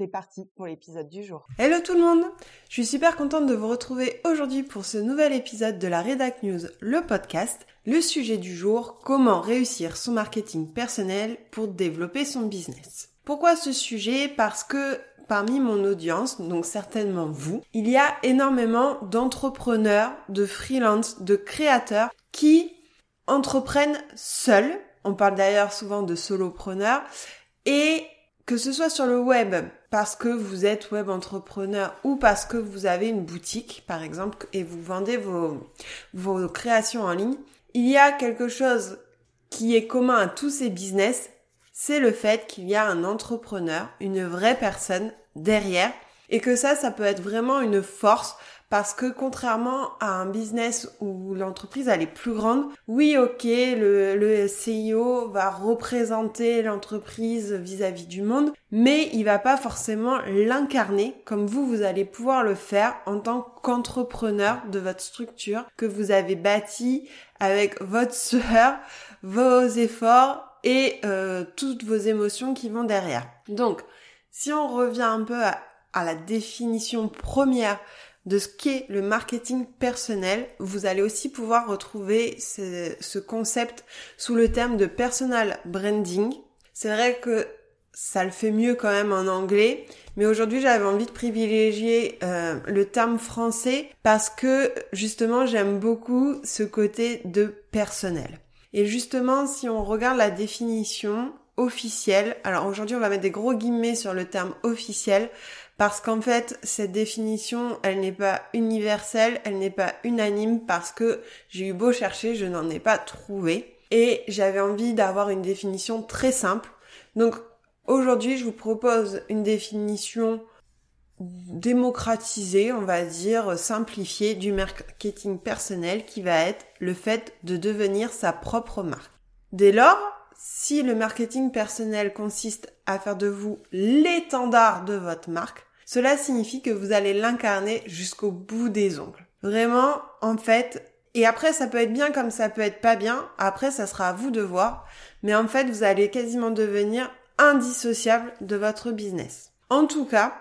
C'est parti pour l'épisode du jour. Hello tout le monde Je suis super contente de vous retrouver aujourd'hui pour ce nouvel épisode de la Redac News, le podcast. Le sujet du jour, comment réussir son marketing personnel pour développer son business. Pourquoi ce sujet? Parce que parmi mon audience, donc certainement vous, il y a énormément d'entrepreneurs, de freelance, de créateurs qui entreprennent seuls. On parle d'ailleurs souvent de solopreneurs. Et que ce soit sur le web, parce que vous êtes web entrepreneur ou parce que vous avez une boutique, par exemple, et vous vendez vos, créations en ligne, il y a quelque chose qui est commun à tous ces business, c'est le fait qu'il y a un entrepreneur, une vraie personne derrière, et que ça, ça peut être vraiment une force parce que contrairement à un business où l'entreprise elle est plus grande, oui ok, le, le CIO va représenter l'entreprise vis-à-vis du monde, mais il va pas forcément l'incarner comme vous, vous allez pouvoir le faire en tant qu'entrepreneur de votre structure que vous avez bâti avec votre sueur, vos efforts et euh, toutes vos émotions qui vont derrière. Donc, si on revient un peu à, à la définition première de ce qu'est le marketing personnel, vous allez aussi pouvoir retrouver ce, ce, concept sous le terme de personal branding. C'est vrai que ça le fait mieux quand même en anglais, mais aujourd'hui j'avais envie de privilégier euh, le terme français parce que justement j'aime beaucoup ce côté de personnel. Et justement, si on regarde la définition officielle, alors aujourd'hui on va mettre des gros guillemets sur le terme officiel, parce qu'en fait, cette définition, elle n'est pas universelle, elle n'est pas unanime parce que j'ai eu beau chercher, je n'en ai pas trouvé. Et j'avais envie d'avoir une définition très simple. Donc aujourd'hui, je vous propose une définition démocratisée, on va dire, simplifiée du marketing personnel qui va être le fait de devenir sa propre marque. Dès lors, si le marketing personnel consiste à faire de vous l'étendard de votre marque, cela signifie que vous allez l'incarner jusqu'au bout des ongles. Vraiment, en fait, et après ça peut être bien comme ça peut être pas bien, après ça sera à vous de voir, mais en fait vous allez quasiment devenir indissociable de votre business. En tout cas,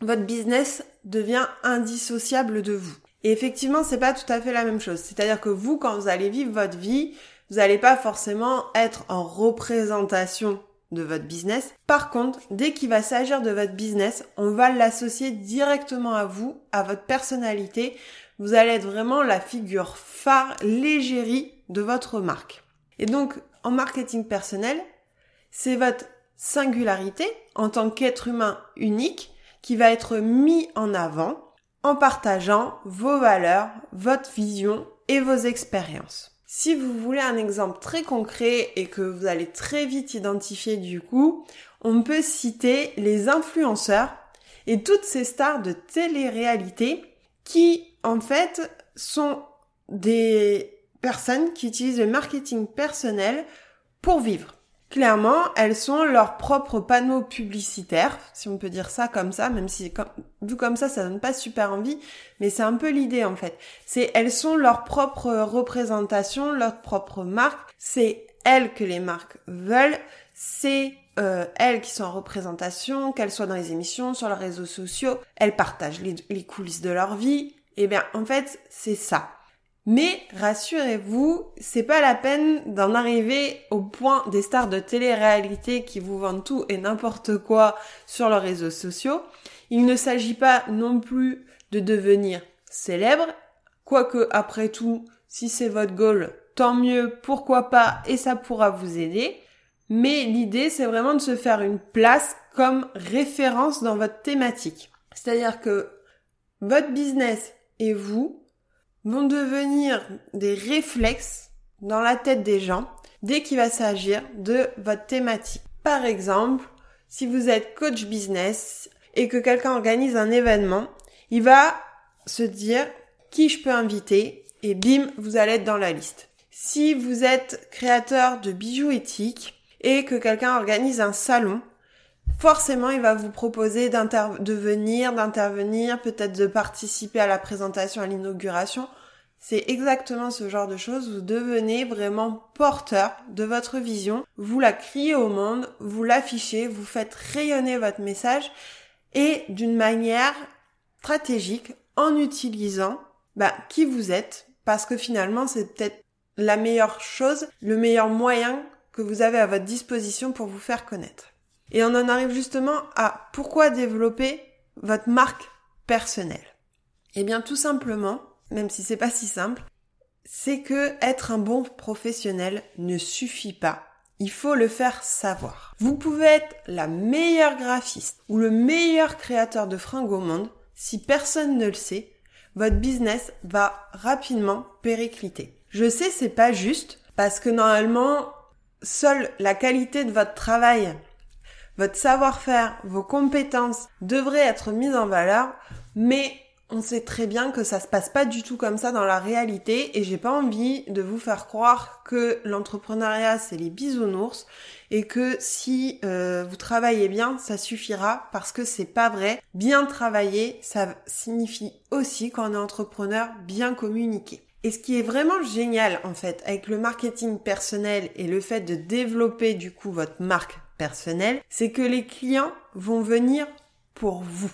votre business devient indissociable de vous. Et effectivement, c'est pas tout à fait la même chose. C'est-à-dire que vous, quand vous allez vivre votre vie, vous n'allez pas forcément être en représentation de votre business. Par contre, dès qu'il va s'agir de votre business, on va l'associer directement à vous, à votre personnalité. Vous allez être vraiment la figure phare, l'égérie de votre marque. Et donc, en marketing personnel, c'est votre singularité en tant qu'être humain unique qui va être mis en avant en partageant vos valeurs, votre vision et vos expériences. Si vous voulez un exemple très concret et que vous allez très vite identifier du coup, on peut citer les influenceurs et toutes ces stars de télé-réalité qui en fait sont des personnes qui utilisent le marketing personnel pour vivre. Clairement, elles sont leurs propres panneaux publicitaires, si on peut dire ça comme ça, même si vu comme ça, ça donne pas super envie, mais c'est un peu l'idée en fait. C'est elles sont leur propre représentation, leur propre marque. C'est elles que les marques veulent. C'est euh, elles qui sont en représentation, qu'elles soient dans les émissions, sur leurs réseaux sociaux. Elles partagent les, les coulisses de leur vie. Et eh bien, en fait, c'est ça. Mais rassurez-vous, c'est pas la peine d'en arriver au point des stars de télé-réalité qui vous vendent tout et n'importe quoi sur leurs réseaux sociaux. Il ne s'agit pas non plus de devenir célèbre, quoique après tout, si c'est votre goal, tant mieux, pourquoi pas, et ça pourra vous aider. Mais l'idée, c'est vraiment de se faire une place comme référence dans votre thématique. C'est-à-dire que votre business et vous, vont devenir des réflexes dans la tête des gens dès qu'il va s'agir de votre thématique. Par exemple, si vous êtes coach business et que quelqu'un organise un événement, il va se dire qui je peux inviter et bim, vous allez être dans la liste. Si vous êtes créateur de bijoux éthiques et que quelqu'un organise un salon, forcément, il va vous proposer de venir, d'intervenir, peut-être de participer à la présentation, à l'inauguration. C'est exactement ce genre de choses. Vous devenez vraiment porteur de votre vision. Vous la criez au monde, vous l'affichez, vous faites rayonner votre message et d'une manière stratégique en utilisant bah, qui vous êtes parce que finalement c'est peut-être la meilleure chose, le meilleur moyen que vous avez à votre disposition pour vous faire connaître. Et on en arrive justement à pourquoi développer votre marque personnelle. Eh bien, tout simplement, même si c'est pas si simple, c'est que être un bon professionnel ne suffit pas. Il faut le faire savoir. Vous pouvez être la meilleure graphiste ou le meilleur créateur de fringues au monde. Si personne ne le sait, votre business va rapidement péricliter. Je sais, c'est pas juste parce que normalement, seule la qualité de votre travail votre savoir-faire, vos compétences devraient être mises en valeur, mais on sait très bien que ça se passe pas du tout comme ça dans la réalité et j'ai pas envie de vous faire croire que l'entrepreneuriat c'est les bisounours et que si euh, vous travaillez bien ça suffira parce que c'est pas vrai. Bien travailler ça signifie aussi qu'on est entrepreneur bien communiqué. Et ce qui est vraiment génial en fait avec le marketing personnel et le fait de développer du coup votre marque c'est que les clients vont venir pour vous.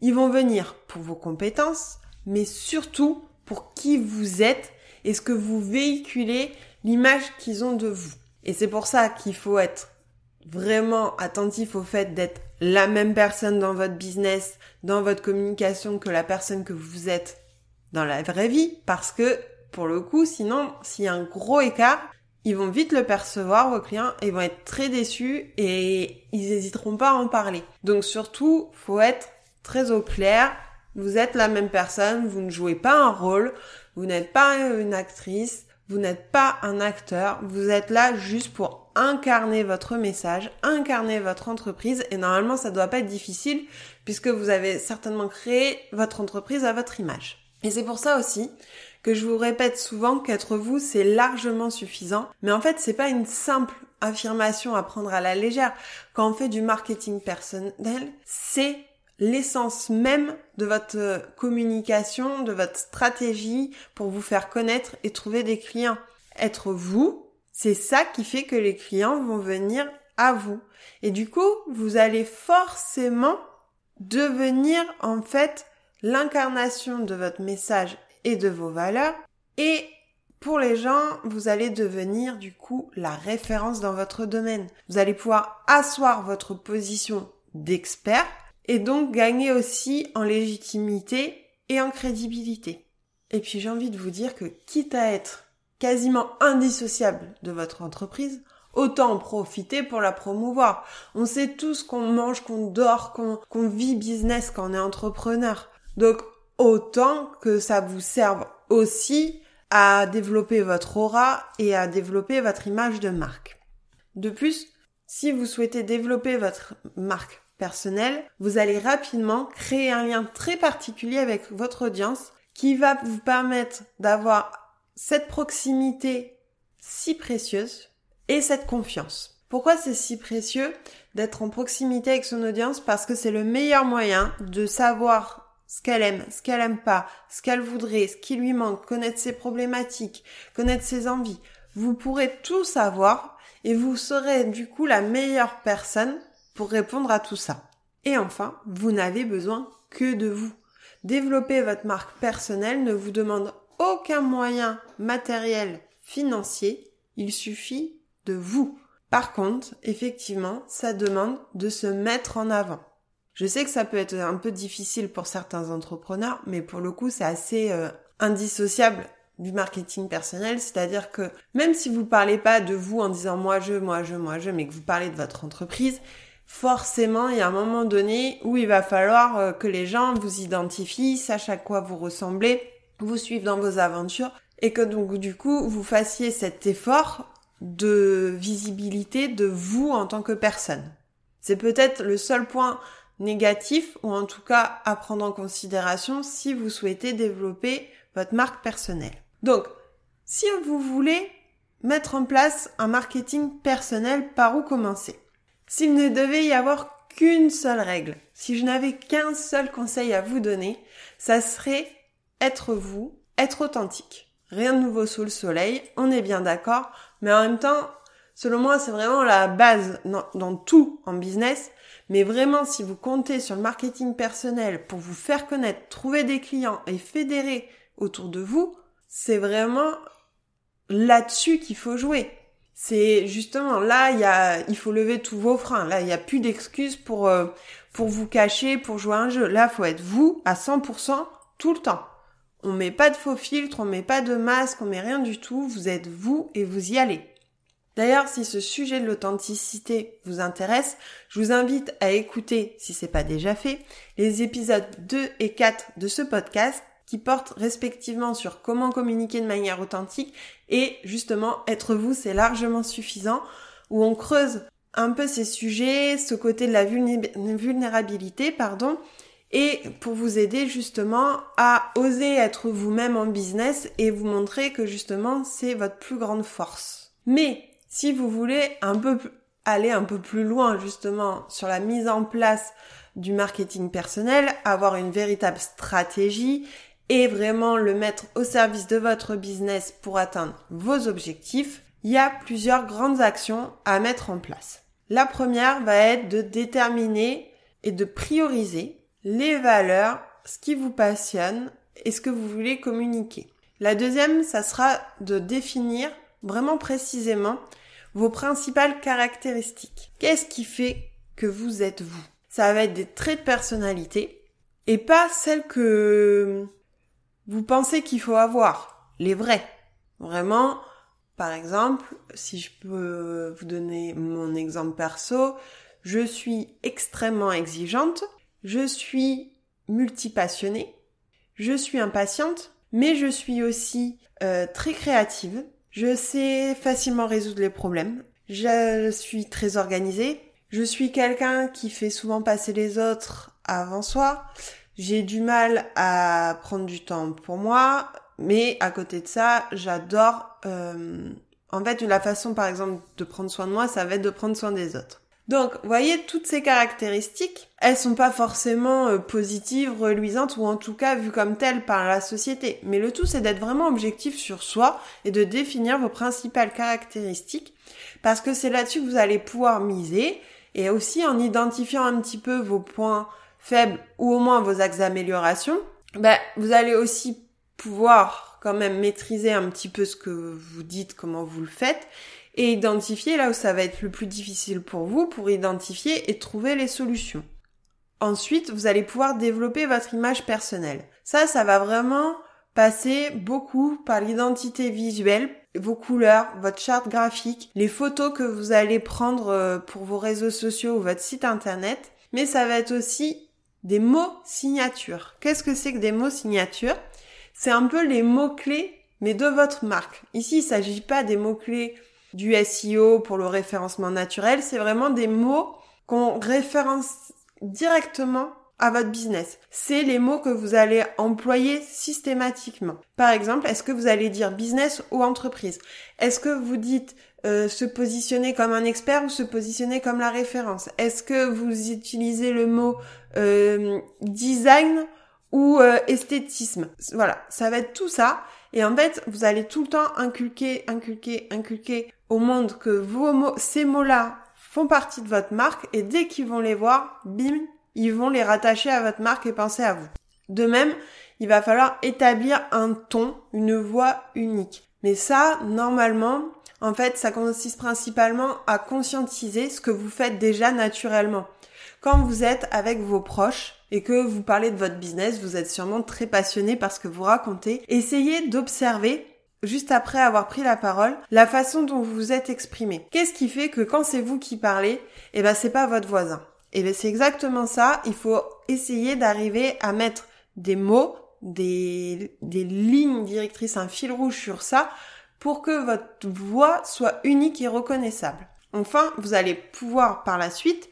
Ils vont venir pour vos compétences, mais surtout pour qui vous êtes et ce que vous véhiculez, l'image qu'ils ont de vous. Et c'est pour ça qu'il faut être vraiment attentif au fait d'être la même personne dans votre business, dans votre communication que la personne que vous êtes dans la vraie vie, parce que pour le coup, sinon, s'il y a un gros écart, ils vont vite le percevoir, vos clients, et vont être très déçus et ils n'hésiteront pas à en parler. Donc surtout, faut être très au clair. Vous êtes la même personne, vous ne jouez pas un rôle, vous n'êtes pas une actrice, vous n'êtes pas un acteur, vous êtes là juste pour incarner votre message, incarner votre entreprise et normalement ça doit pas être difficile puisque vous avez certainement créé votre entreprise à votre image. Et c'est pour ça aussi que je vous répète souvent qu'être vous, c'est largement suffisant. Mais en fait, c'est pas une simple affirmation à prendre à la légère. Quand on fait du marketing personnel, c'est l'essence même de votre communication, de votre stratégie pour vous faire connaître et trouver des clients. Être vous, c'est ça qui fait que les clients vont venir à vous. Et du coup, vous allez forcément devenir en fait l'incarnation de votre message et de vos valeurs. Et pour les gens, vous allez devenir du coup la référence dans votre domaine. Vous allez pouvoir asseoir votre position d'expert et donc gagner aussi en légitimité et en crédibilité. Et puis j'ai envie de vous dire que quitte à être quasiment indissociable de votre entreprise, autant en profiter pour la promouvoir. On sait tous qu'on mange, qu'on dort, qu'on vit business quand on est entrepreneur. Donc autant que ça vous serve aussi à développer votre aura et à développer votre image de marque. De plus, si vous souhaitez développer votre marque personnelle, vous allez rapidement créer un lien très particulier avec votre audience qui va vous permettre d'avoir cette proximité si précieuse et cette confiance. Pourquoi c'est si précieux d'être en proximité avec son audience? Parce que c'est le meilleur moyen de savoir ce qu'elle aime, ce qu'elle aime pas, ce qu'elle voudrait, ce qui lui manque, connaître ses problématiques, connaître ses envies. Vous pourrez tout savoir et vous serez du coup la meilleure personne pour répondre à tout ça. Et enfin, vous n'avez besoin que de vous. Développer votre marque personnelle ne vous demande aucun moyen matériel, financier, il suffit de vous. Par contre, effectivement, ça demande de se mettre en avant. Je sais que ça peut être un peu difficile pour certains entrepreneurs, mais pour le coup, c'est assez euh, indissociable du marketing personnel, c'est-à-dire que même si vous parlez pas de vous en disant moi je, moi je, moi je, mais que vous parlez de votre entreprise, forcément, il y a un moment donné où il va falloir euh, que les gens vous identifient, sachent à quoi vous ressemblez, vous suivent dans vos aventures et que donc du coup, vous fassiez cet effort de visibilité de vous en tant que personne. C'est peut-être le seul point négatif ou en tout cas à prendre en considération si vous souhaitez développer votre marque personnelle. Donc, si vous voulez mettre en place un marketing personnel, par où commencer? S'il ne devait y avoir qu'une seule règle, si je n'avais qu'un seul conseil à vous donner, ça serait être vous, être authentique. Rien de nouveau sous le soleil, on est bien d'accord, mais en même temps, selon moi, c'est vraiment la base dans, dans, tout en business. Mais vraiment, si vous comptez sur le marketing personnel pour vous faire connaître, trouver des clients et fédérer autour de vous, c'est vraiment là-dessus qu'il faut jouer. C'est justement là, il y a, il faut lever tous vos freins. Là, il n'y a plus d'excuses pour euh, pour vous cacher, pour jouer un jeu. Là, faut être vous à 100% tout le temps. On met pas de faux filtres, on met pas de masque, on met rien du tout. Vous êtes vous et vous y allez. D'ailleurs, si ce sujet de l'authenticité vous intéresse, je vous invite à écouter, si c'est pas déjà fait, les épisodes 2 et 4 de ce podcast qui portent respectivement sur comment communiquer de manière authentique et justement être vous, c'est largement suffisant, où on creuse un peu ces sujets, ce côté de la vulnérabilité, pardon, et pour vous aider justement à oser être vous-même en business et vous montrer que justement c'est votre plus grande force. Mais si vous voulez un peu aller un peu plus loin justement sur la mise en place du marketing personnel, avoir une véritable stratégie et vraiment le mettre au service de votre business pour atteindre vos objectifs, il y a plusieurs grandes actions à mettre en place. La première va être de déterminer et de prioriser les valeurs, ce qui vous passionne et ce que vous voulez communiquer. La deuxième, ça sera de définir vraiment précisément vos principales caractéristiques. Qu'est-ce qui fait que vous êtes vous? Ça va être des traits de personnalité et pas celles que vous pensez qu'il faut avoir, les vrais. Vraiment, par exemple, si je peux vous donner mon exemple perso, je suis extrêmement exigeante, je suis multipassionnée, je suis impatiente, mais je suis aussi euh, très créative, je sais facilement résoudre les problèmes, je suis très organisée, je suis quelqu'un qui fait souvent passer les autres avant soi, j'ai du mal à prendre du temps pour moi, mais à côté de ça, j'adore... Euh, en fait, la façon, par exemple, de prendre soin de moi, ça va être de prendre soin des autres. Donc, voyez, toutes ces caractéristiques, elles sont pas forcément euh, positives, reluisantes, ou en tout cas vues comme telles par la société. Mais le tout, c'est d'être vraiment objectif sur soi et de définir vos principales caractéristiques, parce que c'est là-dessus que vous allez pouvoir miser, et aussi en identifiant un petit peu vos points faibles, ou au moins vos axes d'amélioration, ben, vous allez aussi pouvoir quand même maîtriser un petit peu ce que vous dites, comment vous le faites, et identifier là où ça va être le plus difficile pour vous pour identifier et trouver les solutions. Ensuite, vous allez pouvoir développer votre image personnelle. Ça, ça va vraiment passer beaucoup par l'identité visuelle, vos couleurs, votre charte graphique, les photos que vous allez prendre euh, pour vos réseaux sociaux ou votre site internet, mais ça va être aussi des mots signatures. Qu'est-ce que c'est que des mots signatures? C'est un peu les mots-clés mais de votre marque. Ici, il s'agit pas des mots-clés du SEO pour le référencement naturel, c'est vraiment des mots qu'on référence directement à votre business. C'est les mots que vous allez employer systématiquement. Par exemple, est-ce que vous allez dire business ou entreprise? Est-ce que vous dites euh, se positionner comme un expert ou se positionner comme la référence? Est-ce que vous utilisez le mot euh, design ou euh, esthétisme? Voilà, ça va être tout ça. Et en fait, vous allez tout le temps inculquer, inculquer, inculquer au monde que vos mots, ces mots-là font partie de votre marque et dès qu'ils vont les voir, bim, ils vont les rattacher à votre marque et penser à vous. De même, il va falloir établir un ton, une voix unique. Mais ça, normalement, en fait, ça consiste principalement à conscientiser ce que vous faites déjà naturellement. Quand vous êtes avec vos proches et que vous parlez de votre business, vous êtes sûrement très passionné par ce que vous racontez. Essayez d'observer juste après avoir pris la parole, la façon dont vous vous êtes exprimé. Qu'est-ce qui fait que quand c'est vous qui parlez, eh ben c'est pas votre voisin? Eh ben c'est exactement ça. Il faut essayer d'arriver à mettre des mots, des, des lignes directrices, un fil rouge sur ça, pour que votre voix soit unique et reconnaissable. Enfin, vous allez pouvoir par la suite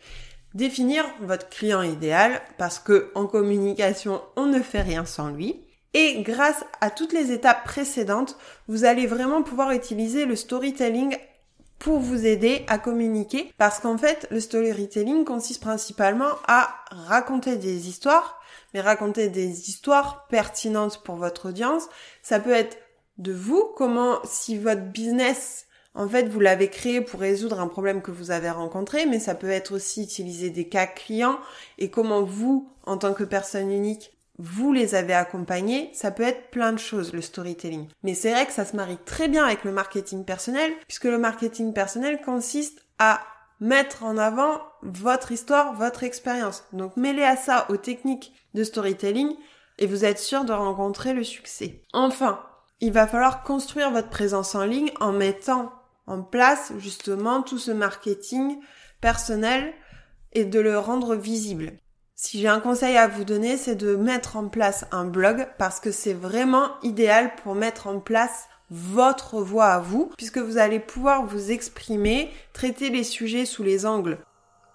définir votre client idéal parce que en communication, on ne fait rien sans lui. Et grâce à toutes les étapes précédentes, vous allez vraiment pouvoir utiliser le storytelling pour vous aider à communiquer. Parce qu'en fait le storytelling consiste principalement à raconter des histoires mais raconter des histoires pertinentes pour votre audience. Ça peut être de vous comment si votre business en fait vous l'avez créé pour résoudre un problème que vous avez rencontré mais ça peut être aussi utiliser des cas clients et comment vous en tant que personne unique vous les avez accompagnés, ça peut être plein de choses, le storytelling. Mais c'est vrai que ça se marie très bien avec le marketing personnel, puisque le marketing personnel consiste à mettre en avant votre histoire, votre expérience. Donc mêlez à ça aux techniques de storytelling et vous êtes sûr de rencontrer le succès. Enfin, il va falloir construire votre présence en ligne en mettant en place justement tout ce marketing personnel et de le rendre visible. Si j'ai un conseil à vous donner, c'est de mettre en place un blog parce que c'est vraiment idéal pour mettre en place votre voix à vous, puisque vous allez pouvoir vous exprimer, traiter les sujets sous les angles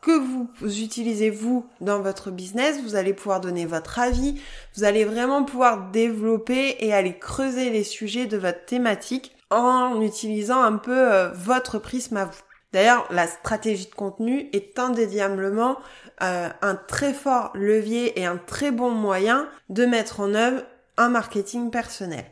que vous utilisez vous dans votre business, vous allez pouvoir donner votre avis, vous allez vraiment pouvoir développer et aller creuser les sujets de votre thématique en utilisant un peu euh, votre prisme à vous. D'ailleurs, la stratégie de contenu est indéniablement euh, un très fort levier et un très bon moyen de mettre en œuvre un marketing personnel.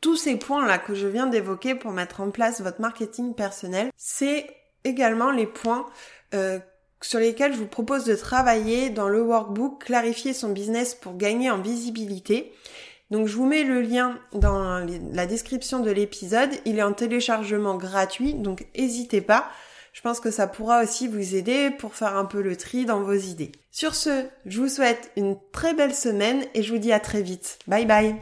Tous ces points-là que je viens d'évoquer pour mettre en place votre marketing personnel, c'est également les points euh, sur lesquels je vous propose de travailler dans le workbook Clarifier son business pour gagner en visibilité. Donc je vous mets le lien dans la description de l'épisode. Il est en téléchargement gratuit, donc n'hésitez pas. Je pense que ça pourra aussi vous aider pour faire un peu le tri dans vos idées. Sur ce, je vous souhaite une très belle semaine et je vous dis à très vite. Bye bye